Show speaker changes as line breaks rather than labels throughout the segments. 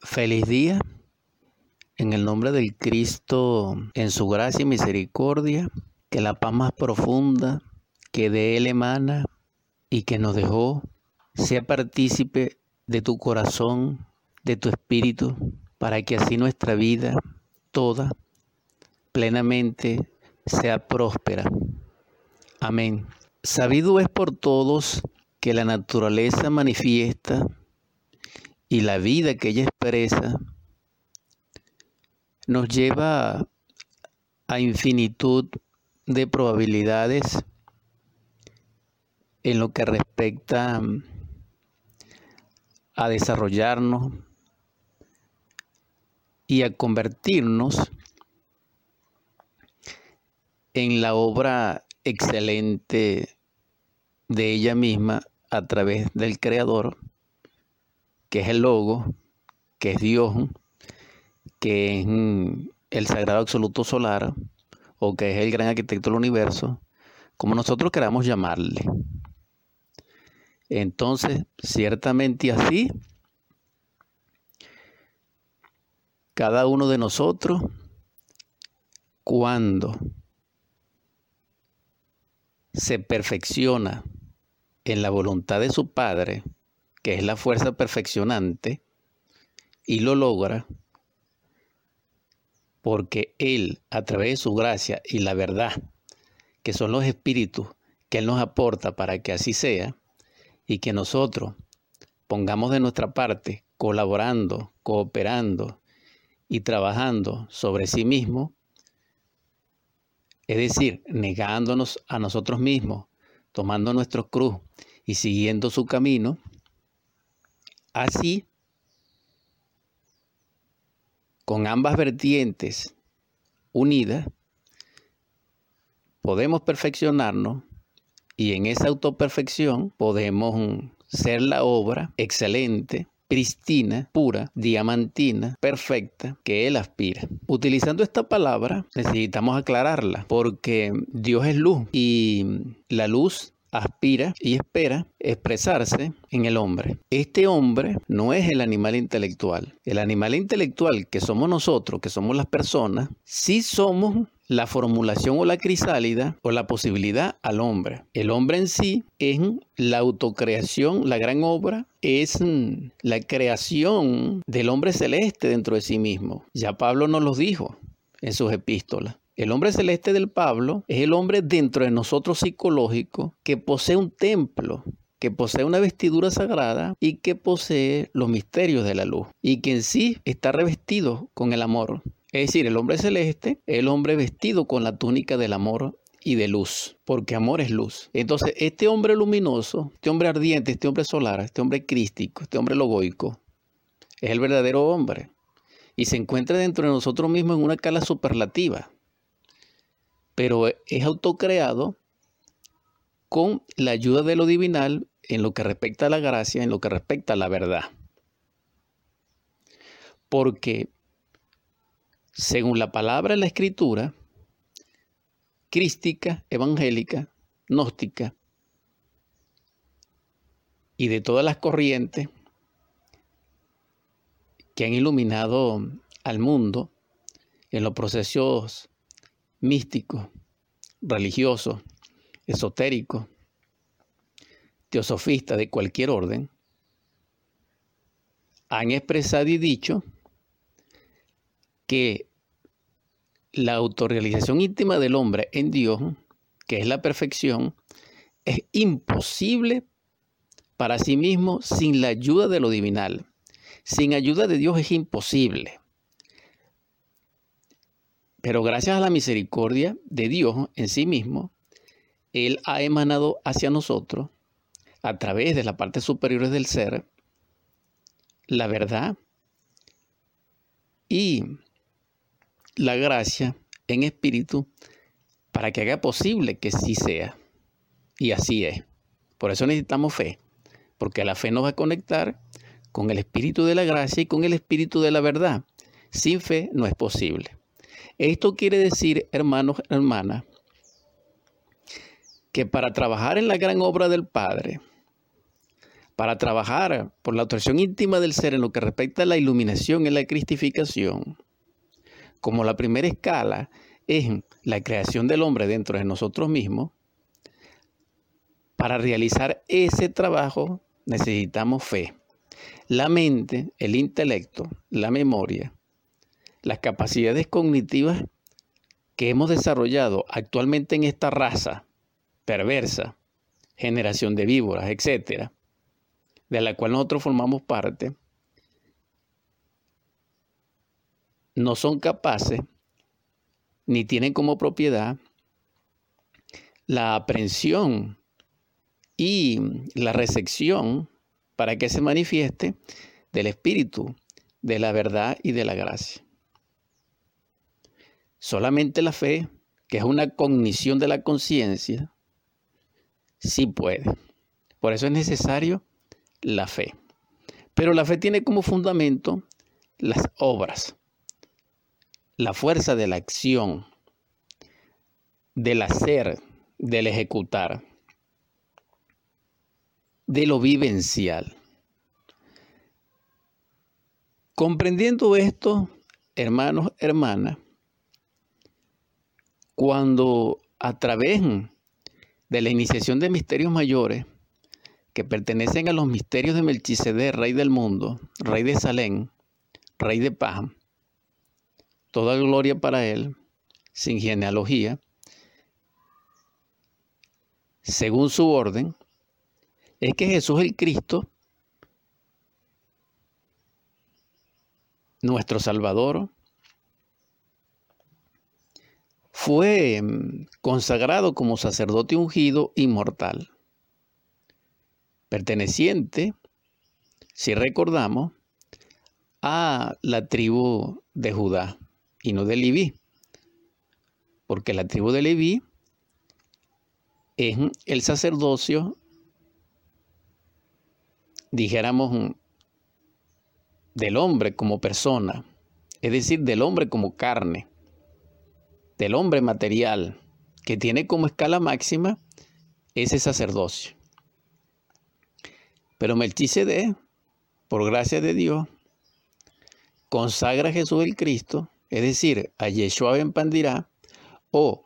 Feliz día. En el nombre del Cristo, en su gracia y misericordia, que la paz más profunda que de Él emana y que nos dejó sea partícipe de tu corazón, de tu espíritu, para que así nuestra vida toda plenamente sea próspera. Amén. Sabido es por todos que la naturaleza manifiesta y la vida que ella expresa nos lleva a infinitud de probabilidades en lo que respecta a desarrollarnos y a convertirnos en la obra excelente de ella misma a través del Creador, que es el Logo, que es Dios, que es mm, el Sagrado Absoluto Solar, o que es el gran arquitecto del universo, como nosotros queramos llamarle. Entonces, ciertamente así, cada uno de nosotros, cuando se perfecciona en la voluntad de su Padre, que es la fuerza perfeccionante, y lo logra, porque Él, a través de su gracia y la verdad, que son los espíritus que Él nos aporta para que así sea, y que nosotros pongamos de nuestra parte, colaborando, cooperando y trabajando sobre sí mismo, es decir, negándonos a nosotros mismos, tomando nuestro cruz y siguiendo su camino, así, con ambas vertientes unidas, podemos perfeccionarnos y en esa autoperfección podemos ser la obra excelente pristina, pura, diamantina, perfecta, que Él aspira. Utilizando esta palabra necesitamos aclararla porque Dios es luz y la luz aspira y espera expresarse en el hombre. Este hombre no es el animal intelectual. El animal intelectual que somos nosotros, que somos las personas, sí somos la formulación o la crisálida o la posibilidad al hombre. El hombre en sí es la autocreación, la gran obra es la creación del hombre celeste dentro de sí mismo. Ya Pablo nos lo dijo en sus epístolas. El hombre celeste del Pablo es el hombre dentro de nosotros psicológico que posee un templo, que posee una vestidura sagrada y que posee los misterios de la luz y que en sí está revestido con el amor. Es decir, el hombre celeste, el hombre vestido con la túnica del amor y de luz, porque amor es luz. Entonces, este hombre luminoso, este hombre ardiente, este hombre solar, este hombre crístico, este hombre logoico, es el verdadero hombre. Y se encuentra dentro de nosotros mismos en una escala superlativa. Pero es autocreado con la ayuda de lo divinal en lo que respecta a la gracia, en lo que respecta a la verdad. Porque según la palabra de la escritura, crística, evangélica, gnóstica y de todas las corrientes que han iluminado al mundo en los procesos místicos, religiosos, esotéricos, teosofistas de cualquier orden, han expresado y dicho que la autorrealización íntima del hombre en Dios, que es la perfección, es imposible para sí mismo sin la ayuda de lo divinal. Sin ayuda de Dios es imposible. Pero gracias a la misericordia de Dios en sí mismo, Él ha emanado hacia nosotros, a través de la parte superior del ser, la verdad y la gracia en espíritu para que haga posible que sí sea. Y así es. Por eso necesitamos fe, porque la fe nos va a conectar con el espíritu de la gracia y con el espíritu de la verdad. Sin fe no es posible. Esto quiere decir, hermanos, hermanas, que para trabajar en la gran obra del Padre, para trabajar por la autorización íntima del ser en lo que respecta a la iluminación y la cristificación, como la primera escala es la creación del hombre dentro de nosotros mismos, para realizar ese trabajo necesitamos fe. La mente, el intelecto, la memoria, las capacidades cognitivas que hemos desarrollado actualmente en esta raza perversa, generación de víboras, etcétera, de la cual nosotros formamos parte, no son capaces ni tienen como propiedad la aprehensión y la recepción para que se manifieste del Espíritu, de la verdad y de la gracia. Solamente la fe, que es una cognición de la conciencia, sí puede. Por eso es necesario la fe. Pero la fe tiene como fundamento las obras, la fuerza de la acción, del hacer, del ejecutar, de lo vivencial. Comprendiendo esto, hermanos, hermanas, cuando a través de la iniciación de misterios mayores, que pertenecen a los misterios de Melchizedek, rey del mundo, rey de Salén, rey de paz. Toda gloria para él, sin genealogía, según su orden, es que Jesús el Cristo, nuestro Salvador, fue mm, consagrado como sacerdote ungido inmortal perteneciente, si recordamos, a la tribu de Judá y no de Leví, porque la tribu de Leví es el sacerdocio, dijéramos, del hombre como persona, es decir, del hombre como carne, del hombre material, que tiene como escala máxima ese sacerdocio. Pero Melchizedek, por gracia de Dios, consagra a Jesús el Cristo, es decir, a Yeshua ben Pandirá o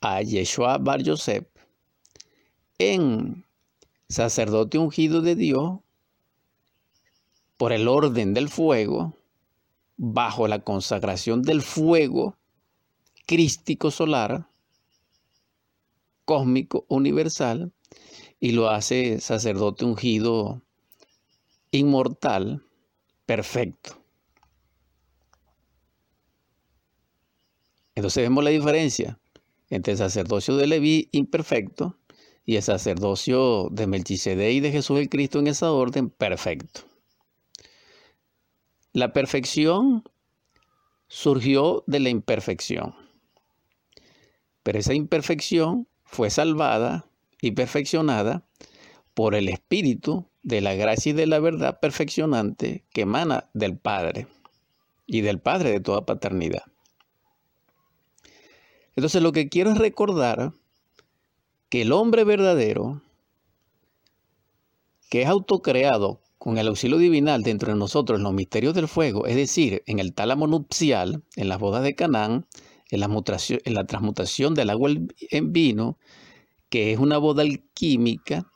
a Yeshua Bar Yosef, en sacerdote ungido de Dios por el orden del fuego, bajo la consagración del fuego crístico solar, cósmico universal, y lo hace sacerdote ungido inmortal, perfecto. Entonces vemos la diferencia entre el sacerdocio de Leví imperfecto y el sacerdocio de Melchizedek y de Jesús el Cristo en esa orden perfecto. La perfección surgió de la imperfección, pero esa imperfección fue salvada y perfeccionada por el Espíritu de la gracia y de la verdad perfeccionante que emana del Padre y del Padre de toda paternidad. Entonces lo que quiero es recordar que el hombre verdadero, que es autocreado con el auxilio divinal dentro de nosotros en los misterios del fuego, es decir, en el tálamo nupcial, en las bodas de Canaán, en la, transmutación del agua en vino, que es una boda alquímica,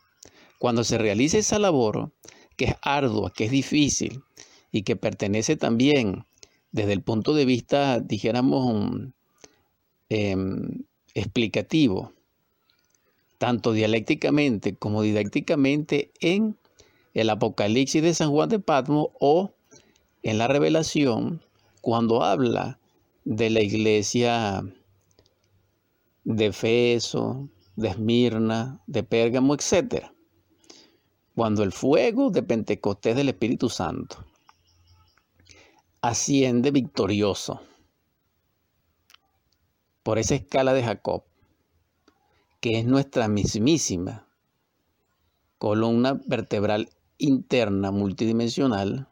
cuando se realiza esa labor, que es ardua, que es difícil y que pertenece también desde el punto de vista, dijéramos, em, explicativo, tanto dialécticamente como didácticamente en el Apocalipsis de San Juan de Patmo o en la revelación cuando habla de la iglesia de Efeso, de Esmirna, de Pérgamo, etc. Cuando el fuego de Pentecostés del Espíritu Santo asciende victorioso por esa escala de Jacob, que es nuestra mismísima columna vertebral interna multidimensional,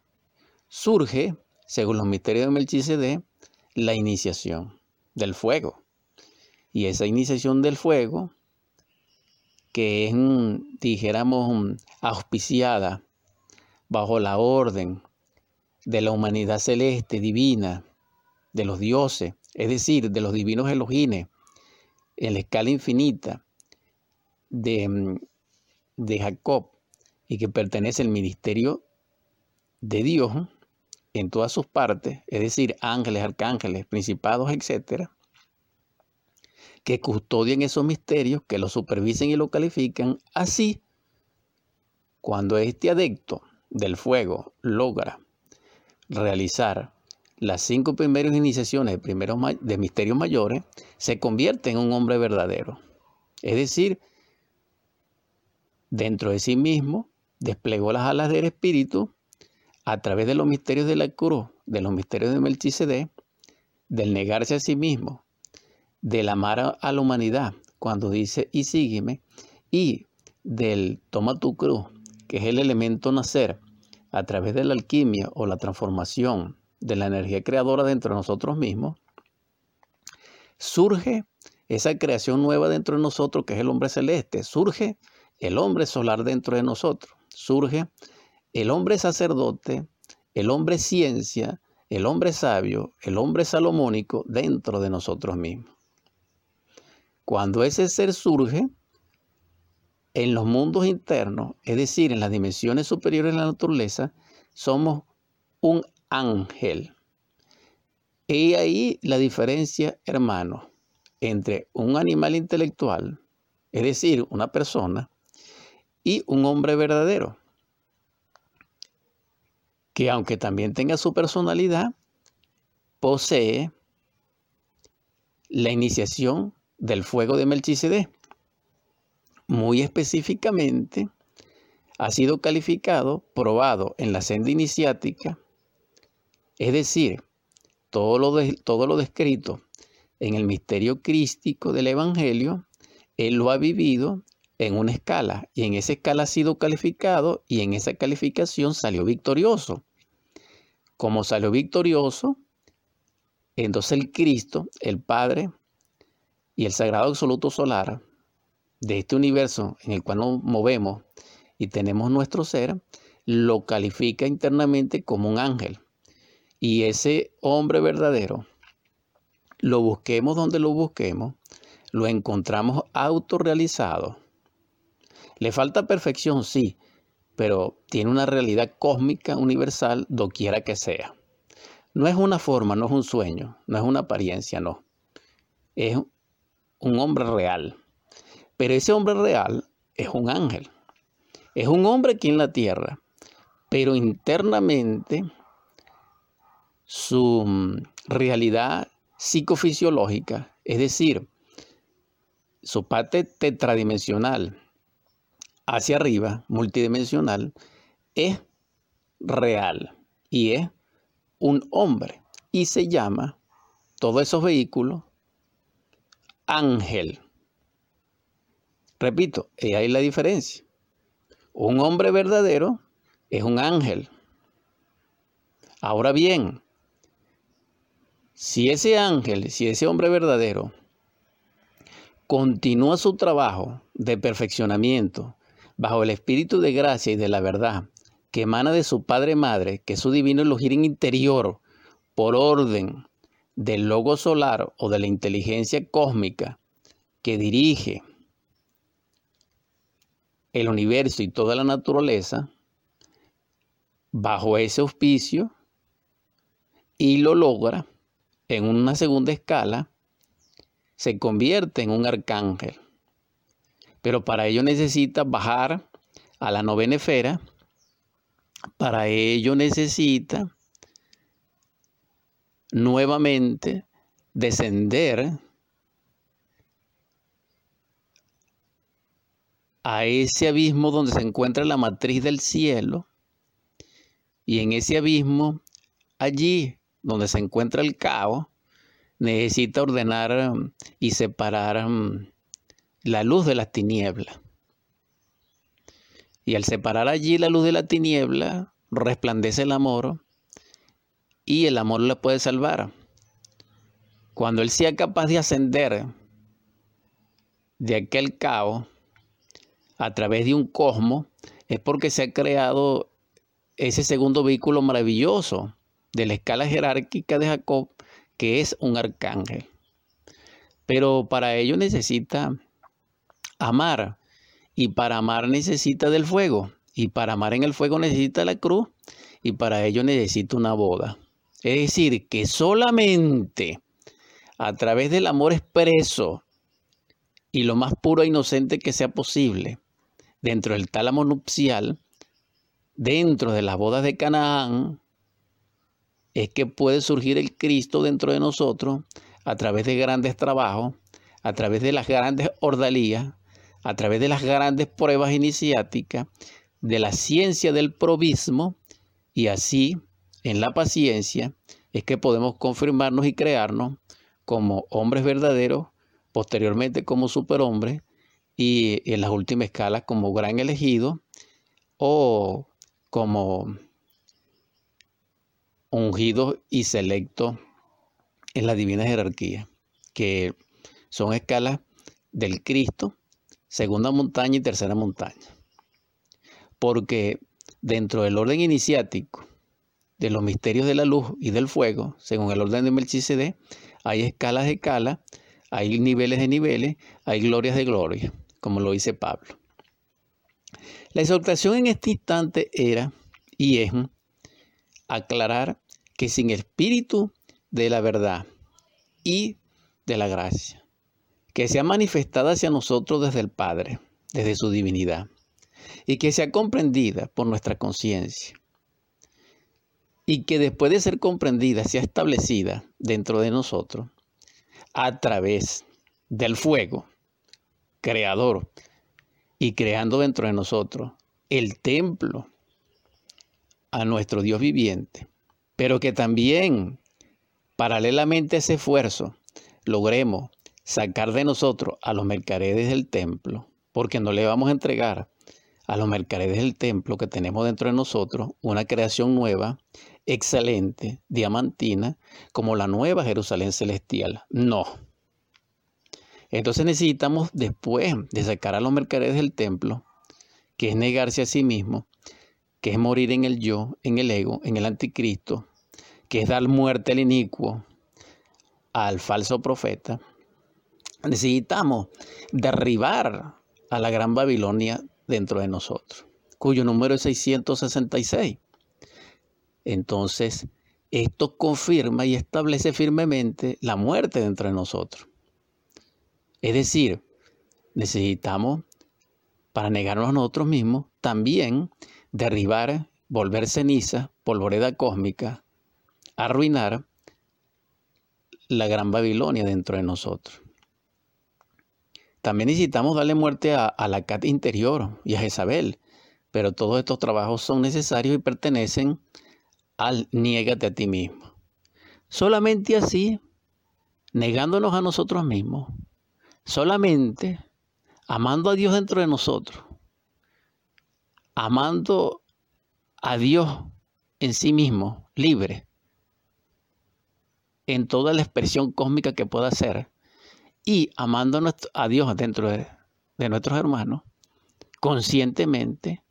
surge, según los misterios de Melchizedek, la iniciación del fuego. Y esa iniciación del fuego que es, dijéramos, auspiciada bajo la orden de la humanidad celeste, divina, de los dioses, es decir, de los divinos Elohines, en la escala infinita de, de Jacob, y que pertenece al ministerio de Dios en todas sus partes, es decir, ángeles, arcángeles, principados, etcétera, que custodian esos misterios, que los supervisen y lo califican, así, cuando este adecto del fuego logra realizar las cinco primeras iniciaciones de, primeros, de misterios mayores, se convierte en un hombre verdadero. Es decir, dentro de sí mismo, desplegó las alas del espíritu a través de los misterios de la cruz, de los misterios de Melchizedek, del negarse a sí mismo, del amar a la humanidad, cuando dice y sígueme, y del toma tu cruz, que es el elemento nacer, a través de la alquimia o la transformación de la energía creadora dentro de nosotros mismos, surge esa creación nueva dentro de nosotros, que es el hombre celeste, surge el hombre solar dentro de nosotros, surge el hombre sacerdote, el hombre ciencia, el hombre sabio, el hombre salomónico dentro de nosotros mismos. Cuando ese ser surge en los mundos internos, es decir, en las dimensiones superiores de la naturaleza, somos un ángel. Y ahí la diferencia, hermano, entre un animal intelectual, es decir, una persona, y un hombre verdadero, que aunque también tenga su personalidad, posee la iniciación del fuego de Melchizedek. Muy específicamente, ha sido calificado, probado en la senda iniciática, es decir, todo lo, todo lo descrito en el misterio crístico del Evangelio, él lo ha vivido en una escala y en esa escala ha sido calificado y en esa calificación salió victorioso. Como salió victorioso, entonces el Cristo, el Padre y el Sagrado Absoluto Solar de este universo en el cual nos movemos y tenemos nuestro ser, lo califica internamente como un ángel. Y ese hombre verdadero, lo busquemos donde lo busquemos, lo encontramos autorrealizado. Le falta perfección, sí, pero tiene una realidad cósmica universal doquiera que sea. No es una forma, no es un sueño, no es una apariencia, no. Es un hombre real. Pero ese hombre real es un ángel. Es un hombre aquí en la tierra, pero internamente su mm, realidad psicofisiológica, es decir, su parte tetradimensional hacia arriba, multidimensional, es real y es un hombre y se llama todos esos vehículos ángel. Repito, ahí la diferencia. Un hombre verdadero es un ángel. Ahora bien, si ese ángel, si ese hombre verdadero continúa su trabajo de perfeccionamiento bajo el espíritu de gracia y de la verdad que emana de su Padre Madre, que es su divino elogirín interior, por orden del logo solar o de la inteligencia cósmica que dirige el universo y toda la naturaleza bajo ese auspicio y lo logra en una segunda escala, se convierte en un arcángel. Pero para ello necesita bajar a la novena esfera, para ello necesita nuevamente descender a ese abismo donde se encuentra la matriz del cielo. Y en ese abismo, allí donde se encuentra el caos, necesita ordenar y separar um, la luz de las tinieblas. Y al separar allí la luz de la tiniebla, resplandece el amor y el amor le puede salvar. Cuando él sea capaz de ascender de aquel caos, a través de un cosmos es porque se ha creado ese segundo vehículo maravilloso de la escala jerárquica de Jacob, que es un arcángel. Pero para ello necesita amar, y para amar necesita del fuego, y para amar en el fuego necesita la cruz, y para ello necesita una boda. Es decir, que solamente a través del amor expreso y lo más puro e inocente que sea posible, dentro del tálamo nupcial, dentro de las bodas de Canaán, es que puede surgir el Cristo dentro de nosotros a través de grandes trabajos, a través de las grandes ordalías, a través de las grandes pruebas iniciáticas, de la ciencia del probismo, y así, en la paciencia, es que podemos confirmarnos y crearnos como hombres verdaderos, posteriormente como superhombres, y en las últimas escalas como gran elegido o como ungido y selecto en la divina jerarquía, que son escalas del Cristo, segunda montaña y tercera montaña. Porque dentro del orden iniciático de los misterios de la luz y del fuego, según el orden de Melchizedek, hay escalas de escalas, hay niveles de niveles, hay glorias de gloria, como lo dice Pablo. La exhortación en este instante era y es aclarar que sin espíritu de la verdad y de la gracia, que sea manifestada hacia nosotros desde el Padre, desde su divinidad, y que sea comprendida por nuestra conciencia, y que después de ser comprendida sea establecida dentro de nosotros a través del fuego creador y creando dentro de nosotros el templo a nuestro Dios viviente, pero que también paralelamente a ese esfuerzo logremos sacar de nosotros a los mercaderes del templo, porque no le vamos a entregar a los mercaderes del templo que tenemos dentro de nosotros una creación nueva, excelente, diamantina, como la nueva Jerusalén celestial. No. Entonces necesitamos, después de sacar a los mercaderes del templo, que es negarse a sí mismo, que es morir en el yo, en el ego, en el anticristo, que es dar muerte al inicuo, al falso profeta, necesitamos derribar a la gran Babilonia dentro de nosotros, cuyo número es 666. Entonces, esto confirma y establece firmemente la muerte dentro de nosotros. Es decir, necesitamos, para negarnos a nosotros mismos, también derribar, volver ceniza, polvoreda cósmica, arruinar la gran Babilonia dentro de nosotros. También necesitamos darle muerte a, la Cat interior y a Jezabel, pero todos estos trabajos son necesarios y pertenecen al niégate a ti mismo. Solamente así, negándonos a nosotros mismos, Solamente amando a Dios dentro de nosotros, amando a Dios en sí mismo, libre, en toda la expresión cósmica que pueda ser, y amando a Dios dentro de, de nuestros hermanos, conscientemente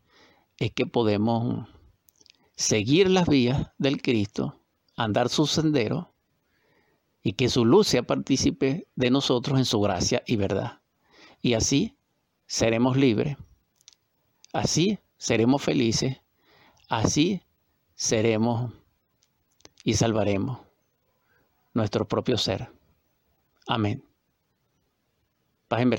es que podemos seguir las vías del Cristo, andar su sendero y que su luz sea partícipe de nosotros en su gracia y verdad. Y así seremos libres, así seremos felices, así seremos y salvaremos nuestro propio ser. Amén. Paz en